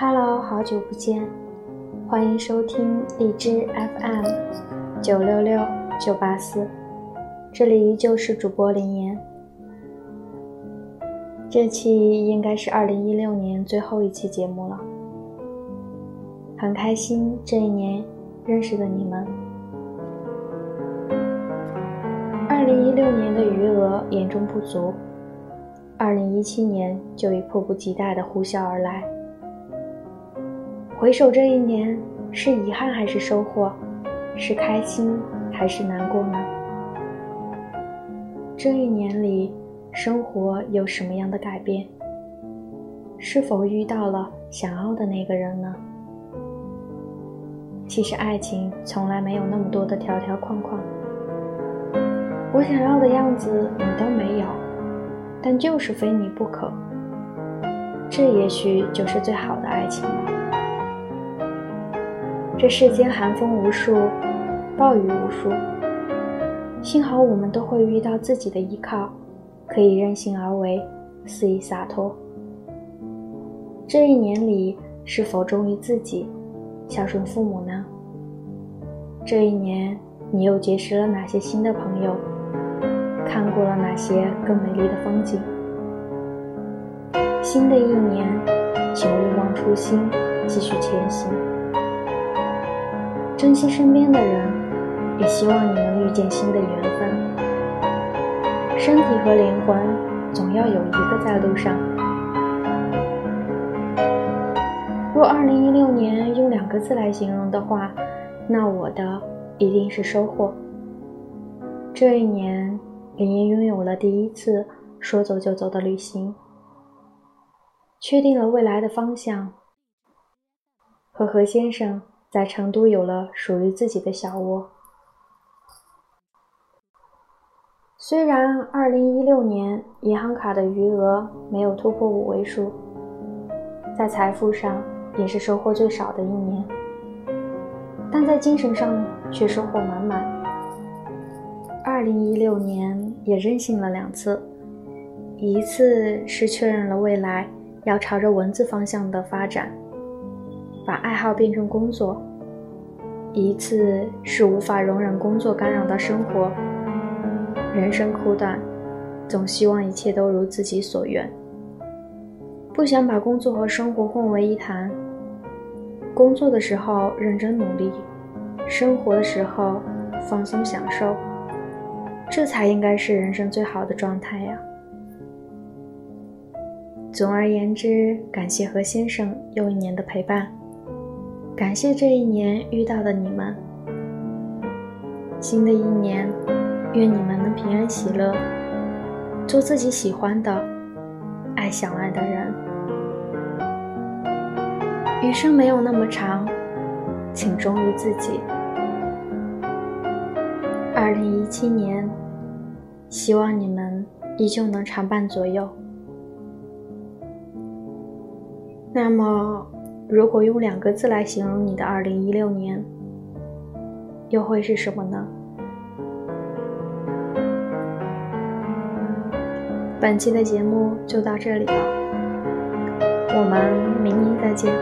Hello，好久不见，欢迎收听荔枝 FM 九六六九八四，这里依旧是主播林岩。这期应该是二零一六年最后一期节目了，很开心这一年认识的你们。二零一六年的余额严重不足，二零一七年就已迫不及待的呼啸而来。回首这一年，是遗憾还是收获？是开心还是难过呢？这一年里。生活有什么样的改变？是否遇到了想要的那个人呢？其实爱情从来没有那么多的条条框框。我想要的样子你都没有，但就是非你不可。这也许就是最好的爱情了。这世间寒风无数，暴雨无数，幸好我们都会遇到自己的依靠。可以任性而为，肆意洒脱。这一年里，是否忠于自己，孝顺父母呢？这一年，你又结识了哪些新的朋友？看过了哪些更美丽的风景？新的一年，请勿忘初心，继续前行。珍惜身边的人，也希望你能遇见新的缘分。身体和灵魂，总要有一个在路上。若二零一六年用两个字来形容的话，那我的一定是收获。这一年，林燕拥有了第一次说走就走的旅行，确定了未来的方向，和何先生在成都有了属于自己的小窝。虽然二零一六年银行卡的余额没有突破五位数，在财富上也是收获最少的一年，但在精神上却收获满满。二零一六年也任性了两次，一次是确认了未来要朝着文字方向的发展，把爱好变成工作；一次是无法容忍工作干扰到生活。人生苦短，总希望一切都如自己所愿，不想把工作和生活混为一谈。工作的时候认真努力，生活的时候放松享受，这才应该是人生最好的状态呀。总而言之，感谢何先生又一年的陪伴，感谢这一年遇到的你们。新的一年。愿你们能平安喜乐，做自己喜欢的、爱想爱的人。余生没有那么长，请忠于自己。二零一七年，希望你们依旧能常伴左右。那么，如果用两个字来形容你的二零一六年，又会是什么呢？本期的节目就到这里了，我们明年再见。